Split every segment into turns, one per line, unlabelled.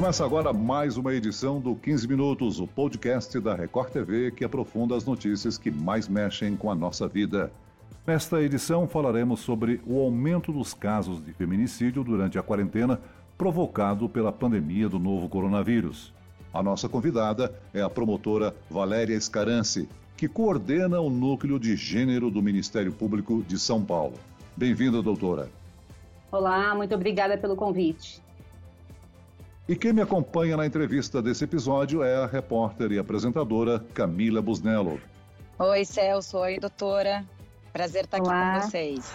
Começa agora mais uma edição do 15 Minutos, o podcast da Record TV que aprofunda as notícias que mais mexem com a nossa vida. Nesta edição falaremos sobre o aumento dos casos de feminicídio durante a quarentena provocado pela pandemia do novo coronavírus. A nossa convidada é a promotora Valéria Escarance, que coordena o núcleo de gênero do Ministério Público de São Paulo. Bem-vinda, doutora.
Olá, muito obrigada pelo convite.
E quem me acompanha na entrevista desse episódio é a repórter e apresentadora Camila Busnello.
Oi, Celso. Oi, doutora. Prazer estar Olá. aqui com vocês.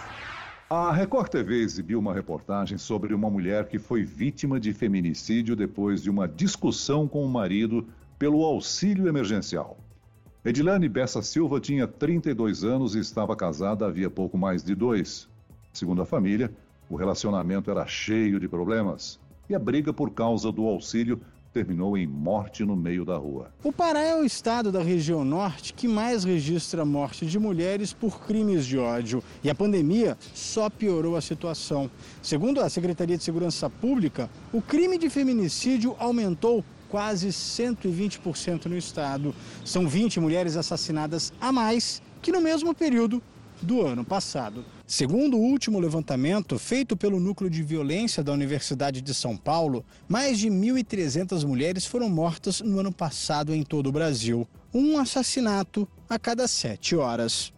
A Record TV exibiu uma reportagem sobre uma mulher que foi vítima de feminicídio depois de uma discussão com o marido pelo auxílio emergencial. Edilane Bessa Silva tinha 32 anos e estava casada havia pouco mais de dois. Segundo a família, o relacionamento era cheio de problemas e a briga por causa do auxílio terminou em morte no meio da rua.
O Pará é o estado da região norte que mais registra morte de mulheres por crimes de ódio. E a pandemia só piorou a situação. Segundo a Secretaria de Segurança Pública, o crime de feminicídio aumentou quase 120% no estado. São 20 mulheres assassinadas a mais que no mesmo período do ano passado. Segundo o último levantamento feito pelo Núcleo de Violência da Universidade de São Paulo, mais de 1.300 mulheres foram mortas no ano passado em todo o Brasil. Um assassinato a cada sete horas.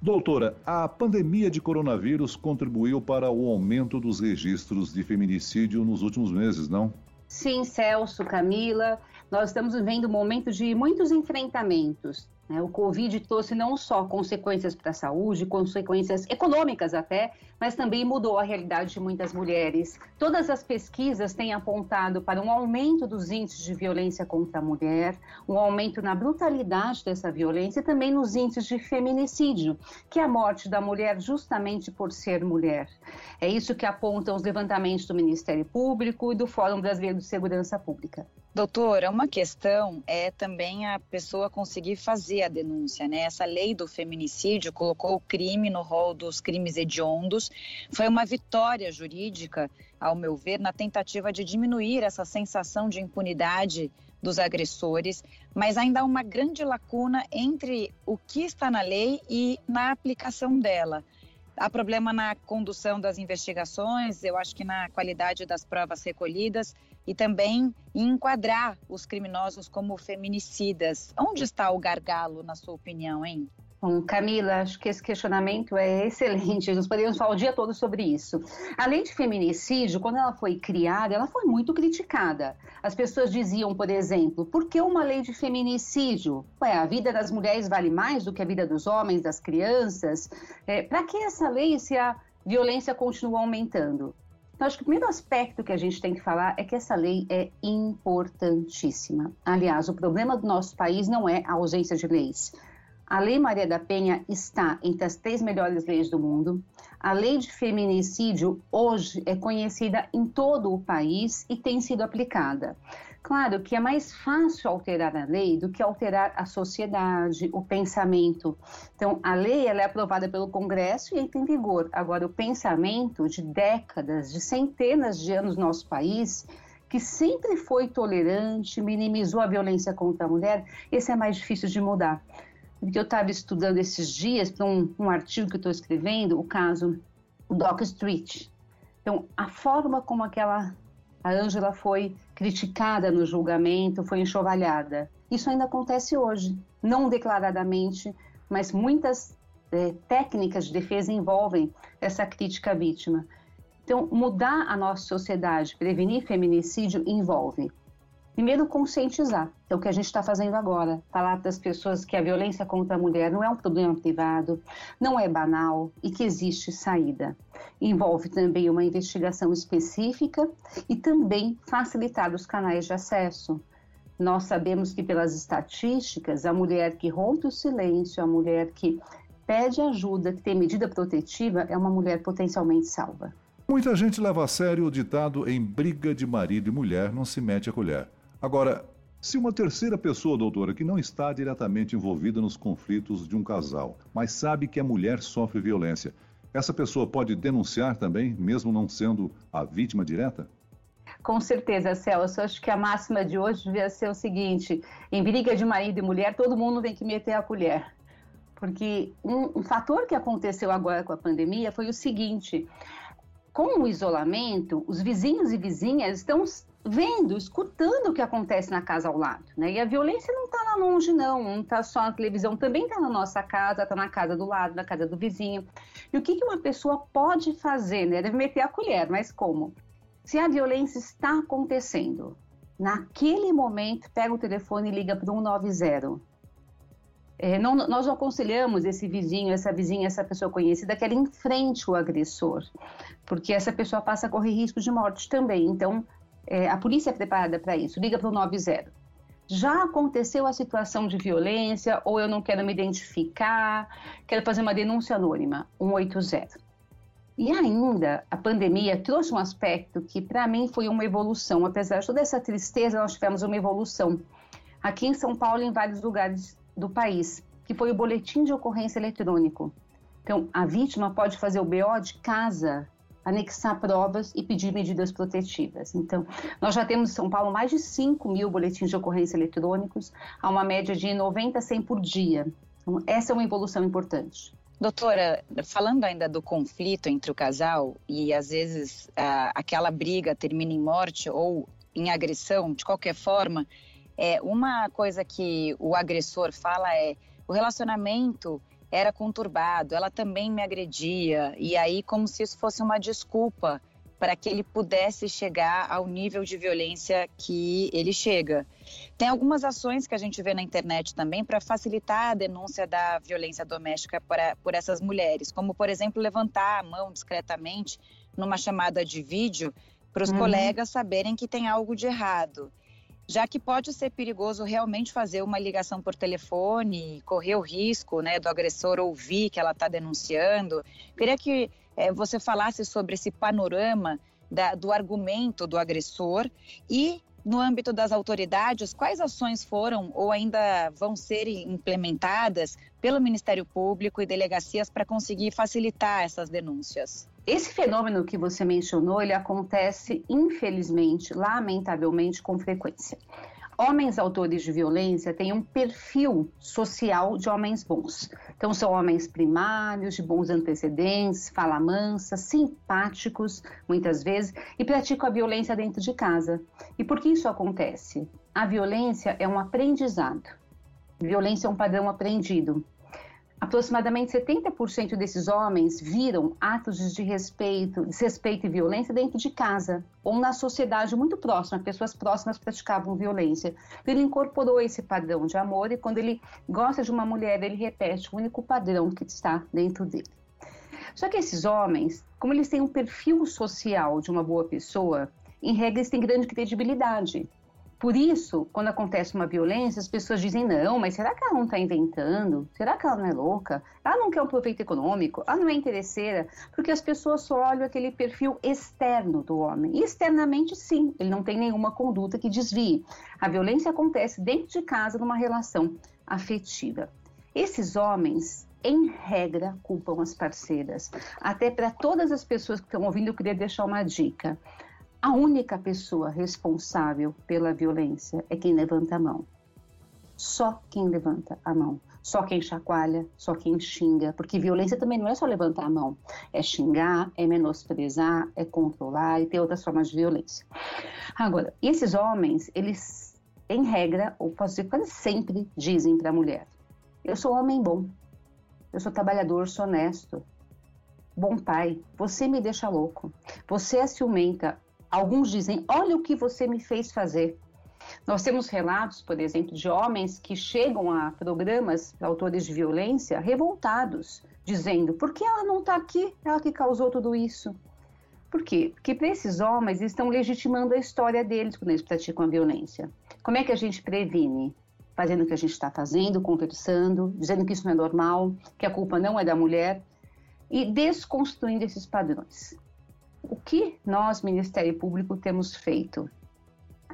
Doutora, a pandemia de coronavírus contribuiu para o aumento dos registros de feminicídio nos últimos meses, não?
Sim, Celso, Camila. Nós estamos vivendo um momento de muitos enfrentamentos? O Covid trouxe não só consequências para a saúde, consequências econômicas até, mas também mudou a realidade de muitas mulheres. Todas as pesquisas têm apontado para um aumento dos índices de violência contra a mulher, um aumento na brutalidade dessa violência e também nos índices de feminicídio, que é a morte da mulher justamente por ser mulher. É isso que apontam os levantamentos do Ministério Público e do Fórum Brasileiro de Segurança Pública.
Doutora, uma questão é também a pessoa conseguir fazer a denúncia, né? Essa lei do feminicídio colocou o crime no rol dos crimes hediondos. Foi uma vitória jurídica, ao meu ver, na tentativa de diminuir essa sensação de impunidade dos agressores, mas ainda há uma grande lacuna entre o que está na lei e na aplicação dela. Há problema na condução das investigações, eu acho que na qualidade das provas recolhidas e também enquadrar os criminosos como feminicidas. Onde está o gargalo, na sua opinião, hein?
Bom, Camila, acho que esse questionamento é excelente. Nós poderíamos falar o dia todo sobre isso. A lei de feminicídio, quando ela foi criada, ela foi muito criticada. As pessoas diziam, por exemplo, por que uma lei de feminicídio? Ué, a vida das mulheres vale mais do que a vida dos homens, das crianças? É, Para que essa lei se a violência continua aumentando? Então, acho que o primeiro aspecto que a gente tem que falar é que essa lei é importantíssima. Aliás, o problema do nosso país não é a ausência de leis. A Lei Maria da Penha está entre as três melhores leis do mundo. A lei de feminicídio hoje é conhecida em todo o país e tem sido aplicada. Claro que é mais fácil alterar a lei do que alterar a sociedade, o pensamento. Então, a lei ela é aprovada pelo Congresso e entra em vigor. Agora, o pensamento de décadas, de centenas de anos no nosso país, que sempre foi tolerante, minimizou a violência contra a mulher, esse é mais difícil de mudar que eu estava estudando esses dias para um, um, artigo que eu estou escrevendo, o caso Doc Street. Então, a forma como aquela a Ângela foi criticada no julgamento, foi enxovalhada. Isso ainda acontece hoje, não declaradamente, mas muitas é, técnicas de defesa envolvem essa crítica à vítima. Então, mudar a nossa sociedade, prevenir feminicídio envolve Primeiro, conscientizar. É o que a gente está fazendo agora. Falar das pessoas que a violência contra a mulher não é um problema privado, não é banal e que existe saída. Envolve também uma investigação específica e também facilitar os canais de acesso. Nós sabemos que, pelas estatísticas, a mulher que rompe o silêncio, a mulher que pede ajuda, que tem medida protetiva, é uma mulher potencialmente salva.
Muita gente leva a sério o ditado em briga de marido e mulher não se mete a colher. Agora, se uma terceira pessoa, doutora, que não está diretamente envolvida nos conflitos de um casal, mas sabe que a mulher sofre violência, essa pessoa pode denunciar também, mesmo não sendo a vítima direta?
Com certeza, Celso. Acho que a máxima de hoje devia ser o seguinte: em briga de marido e mulher, todo mundo tem que meter a colher. Porque um, um fator que aconteceu agora com a pandemia foi o seguinte: com o isolamento, os vizinhos e vizinhas estão vendo, escutando o que acontece na casa ao lado, né? E a violência não está lá longe, não, não está só na televisão, também está na nossa casa, está na casa do lado, na casa do vizinho. E o que, que uma pessoa pode fazer, né? Deve meter a colher, mas como? Se a violência está acontecendo, naquele momento, pega o telefone e liga para o 190. É, não, nós não aconselhamos esse vizinho, essa vizinha, essa pessoa conhecida que ela enfrente o agressor, porque essa pessoa passa a correr risco de morte também. Então, é, a polícia é preparada para isso, liga para o 90. Já aconteceu a situação de violência ou eu não quero me identificar, quero fazer uma denúncia anônima, 180. E ainda a pandemia trouxe um aspecto que para mim foi uma evolução, apesar de toda essa tristeza, nós tivemos uma evolução aqui em São Paulo e em vários lugares do país, que foi o boletim de ocorrência eletrônico. Então, a vítima pode fazer o BO de casa, anexar provas e pedir medidas protetivas. Então, nós já temos em São Paulo mais de 5 mil boletins de ocorrência eletrônicos, a uma média de 90 a 100 por dia. Então, essa é uma evolução importante.
Doutora, falando ainda do conflito entre o casal e às vezes aquela briga termina em morte ou em agressão, de qualquer forma, é, uma coisa que o agressor fala é o relacionamento era conturbado, ela também me agredia, e aí como se isso fosse uma desculpa para que ele pudesse chegar ao nível de violência que ele chega. Tem algumas ações que a gente vê na internet também para facilitar a denúncia da violência doméstica por, por essas mulheres, como, por exemplo, levantar a mão discretamente numa chamada de vídeo para os uhum. colegas saberem que tem algo de errado já que pode ser perigoso realmente fazer uma ligação por telefone, correr o risco né, do agressor ouvir que ela está denunciando. Queria que é, você falasse sobre esse panorama da, do argumento do agressor e no âmbito das autoridades, quais ações foram ou ainda vão ser implementadas pelo Ministério Público e delegacias para conseguir facilitar essas denúncias?
Esse fenômeno que você mencionou, ele acontece, infelizmente, lamentavelmente, com frequência. Homens autores de violência têm um perfil social de homens bons. Então, são homens primários, de bons antecedentes, fala mansa, simpáticos, muitas vezes, e praticam a violência dentro de casa. E por que isso acontece? A violência é um aprendizado. Violência é um padrão aprendido. Aproximadamente 70% desses homens viram atos de respeito, desrespeito e violência dentro de casa ou na sociedade muito próxima, pessoas próximas praticavam violência. Ele incorporou esse padrão de amor e quando ele gosta de uma mulher, ele repete o único padrão que está dentro dele. Só que esses homens, como eles têm um perfil social de uma boa pessoa, em regra eles têm grande credibilidade. Por isso, quando acontece uma violência, as pessoas dizem: não, mas será que ela não está inventando? Será que ela não é louca? Ela não quer um proveito econômico? Ela não é interesseira? Porque as pessoas só olham aquele perfil externo do homem. E externamente, sim, ele não tem nenhuma conduta que desvie. A violência acontece dentro de casa, numa relação afetiva. Esses homens em regra, culpam as parceiras. Até para todas as pessoas que estão ouvindo, eu queria deixar uma dica. A única pessoa responsável pela violência é quem levanta a mão. Só quem levanta a mão. Só quem chacoalha, só quem xinga. Porque violência também não é só levantar a mão. É xingar, é menosprezar, é controlar e ter outras formas de violência. Agora, esses homens, eles, em regra, ou posso dizer quase sempre, dizem para a mulher: Eu sou homem bom. Eu sou trabalhador, sou honesto. Bom pai, você me deixa louco. Você é ciumenta, Alguns dizem: Olha o que você me fez fazer. Nós temos relatos, por exemplo, de homens que chegam a programas autores de violência revoltados, dizendo: Por que ela não está aqui? Ela que causou tudo isso. Por quê? Porque para esses homens estão legitimando a história deles quando eles praticam a violência. Como é que a gente previne? Fazendo o que a gente está fazendo, conversando, dizendo que isso não é normal, que a culpa não é da mulher e desconstruindo esses padrões. O que nós, Ministério Público, temos feito?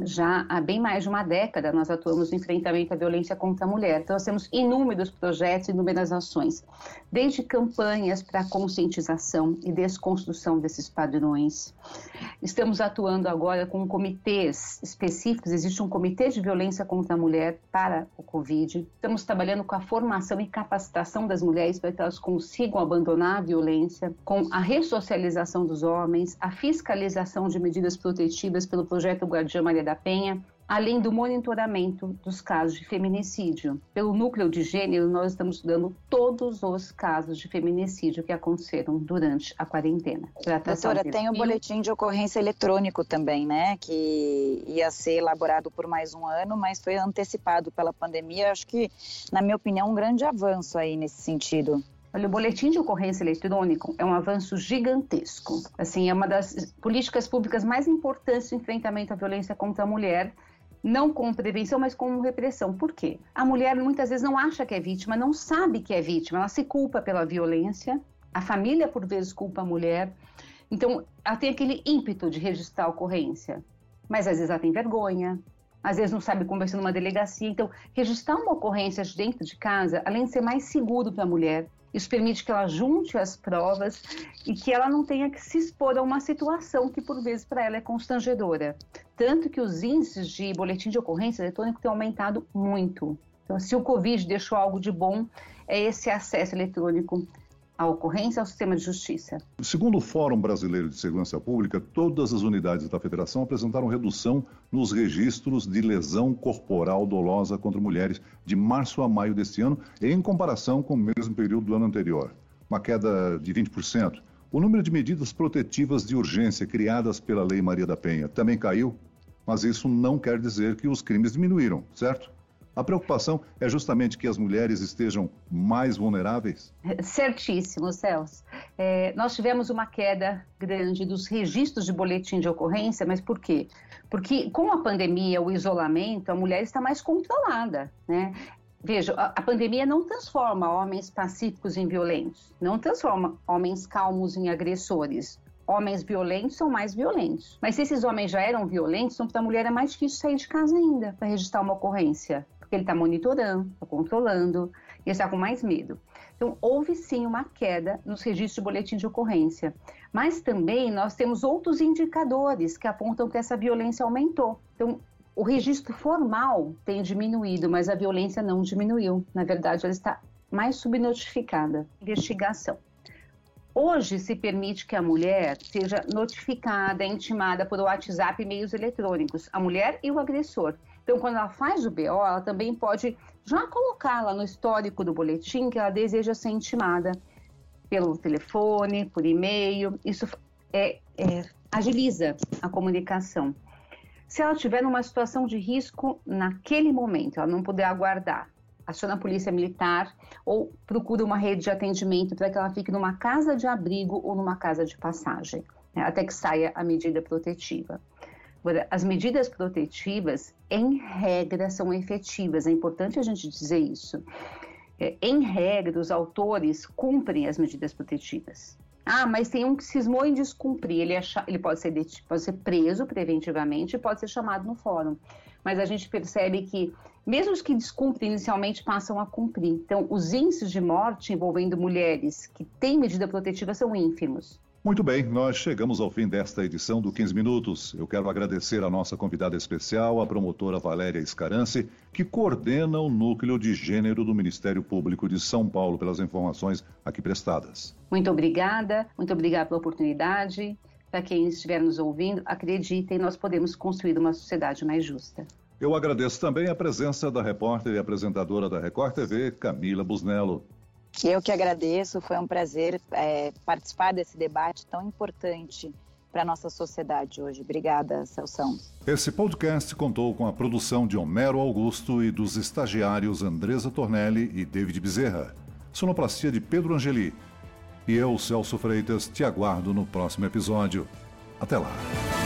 Já há bem mais de uma década nós atuamos no enfrentamento à violência contra a mulher. Então, nós temos inúmeros projetos, inúmeras ações, desde campanhas para conscientização e desconstrução desses padrões. Estamos atuando agora com comitês específicos, existe um comitê de violência contra a mulher para o Covid. Estamos trabalhando com a formação e capacitação das mulheres para que elas consigam abandonar a violência, com a ressocialização dos homens, a fiscalização de medidas protetivas pelo projeto Guardiã Maria da Penha, além do monitoramento dos casos de feminicídio. Pelo núcleo de gênero, nós estamos estudando todos os casos de feminicídio que aconteceram durante a quarentena.
Doutora, tem o boletim de ocorrência eletrônico também, né? Que ia ser elaborado por mais um ano, mas foi antecipado pela pandemia. Acho que, na minha opinião, um grande avanço aí nesse sentido.
Olha, o boletim de ocorrência eletrônico é um avanço gigantesco. Assim, é uma das políticas públicas mais importantes no enfrentamento à violência contra a mulher, não como prevenção, mas como repressão. Por quê? A mulher muitas vezes não acha que é vítima, não sabe que é vítima, ela se culpa pela violência, a família por vezes culpa a mulher. Então, ela tem aquele ímpeto de registrar a ocorrência, mas às vezes ela tem vergonha, às vezes não sabe conversar numa delegacia. Então, registrar uma ocorrência dentro de casa, além de ser mais seguro para a mulher, isso permite que ela junte as provas e que ela não tenha que se expor a uma situação que, por vezes, para ela é constrangedora. Tanto que os índices de boletim de ocorrência eletrônico têm aumentado muito. Então, se o Covid deixou algo de bom, é esse acesso eletrônico a ocorrência ao sistema de justiça.
Segundo o Fórum Brasileiro de Segurança Pública, todas as unidades da federação apresentaram redução nos registros de lesão corporal dolosa contra mulheres de março a maio deste ano, em comparação com o mesmo período do ano anterior. Uma queda de 20%. O número de medidas protetivas de urgência criadas pela Lei Maria da Penha também caiu, mas isso não quer dizer que os crimes diminuíram, certo? A preocupação é justamente que as mulheres estejam mais vulneráveis?
Certíssimo, Celso. É, nós tivemos uma queda grande dos registros de boletim de ocorrência, mas por quê? Porque com a pandemia, o isolamento, a mulher está mais controlada, né? Veja, a, a pandemia não transforma homens pacíficos em violentos, não transforma homens calmos em agressores homens violentos são mais violentos. Mas se esses homens já eram violentos, então para a mulher é mais difícil sair de casa ainda para registrar uma ocorrência ele está monitorando, está controlando e está com mais medo. Então, houve sim uma queda nos registros de boletim de ocorrência, mas também nós temos outros indicadores que apontam que essa violência aumentou. Então, o registro formal tem diminuído, mas a violência não diminuiu. Na verdade, ela está mais subnotificada. Investigação. Hoje se permite que a mulher seja notificada, intimada por WhatsApp e meios eletrônicos, a mulher e o agressor. Então, quando ela faz o BO, ela também pode já colocar lá no histórico do boletim que ela deseja ser intimada pelo telefone, por e-mail. Isso é, é, agiliza a comunicação. Se ela estiver numa situação de risco naquele momento, ela não puder aguardar, aciona a polícia militar ou procura uma rede de atendimento para que ela fique numa casa de abrigo ou numa casa de passagem, né, até que saia a medida protetiva. As medidas protetivas, em regra, são efetivas. É importante a gente dizer isso. É, em regra, os autores cumprem as medidas protetivas. Ah, mas tem um que cismou em descumprir. Ele, é, ele pode, ser pode ser preso preventivamente e pode ser chamado no fórum. Mas a gente percebe que, mesmo os que descumprem inicialmente, passam a cumprir. Então, os índices de morte envolvendo mulheres que têm medida protetiva são ínfimos.
Muito bem, nós chegamos ao fim desta edição do 15 Minutos. Eu quero agradecer a nossa convidada especial, a promotora Valéria Escarance, que coordena o Núcleo de Gênero do Ministério Público de São Paulo, pelas informações aqui prestadas.
Muito obrigada, muito obrigada pela oportunidade. Para quem estiver nos ouvindo, acreditem, nós podemos construir uma sociedade mais justa.
Eu agradeço também a presença da repórter e apresentadora da Record TV, Camila Busnello.
Eu que agradeço, foi um prazer é, participar desse debate tão importante para a nossa sociedade hoje. Obrigada, Celção.
Esse podcast contou com a produção de Homero Augusto e dos estagiários Andresa Tornelli e David Bezerra. Sonoplastia de Pedro Angeli. E eu, Celso Freitas, te aguardo no próximo episódio. Até lá.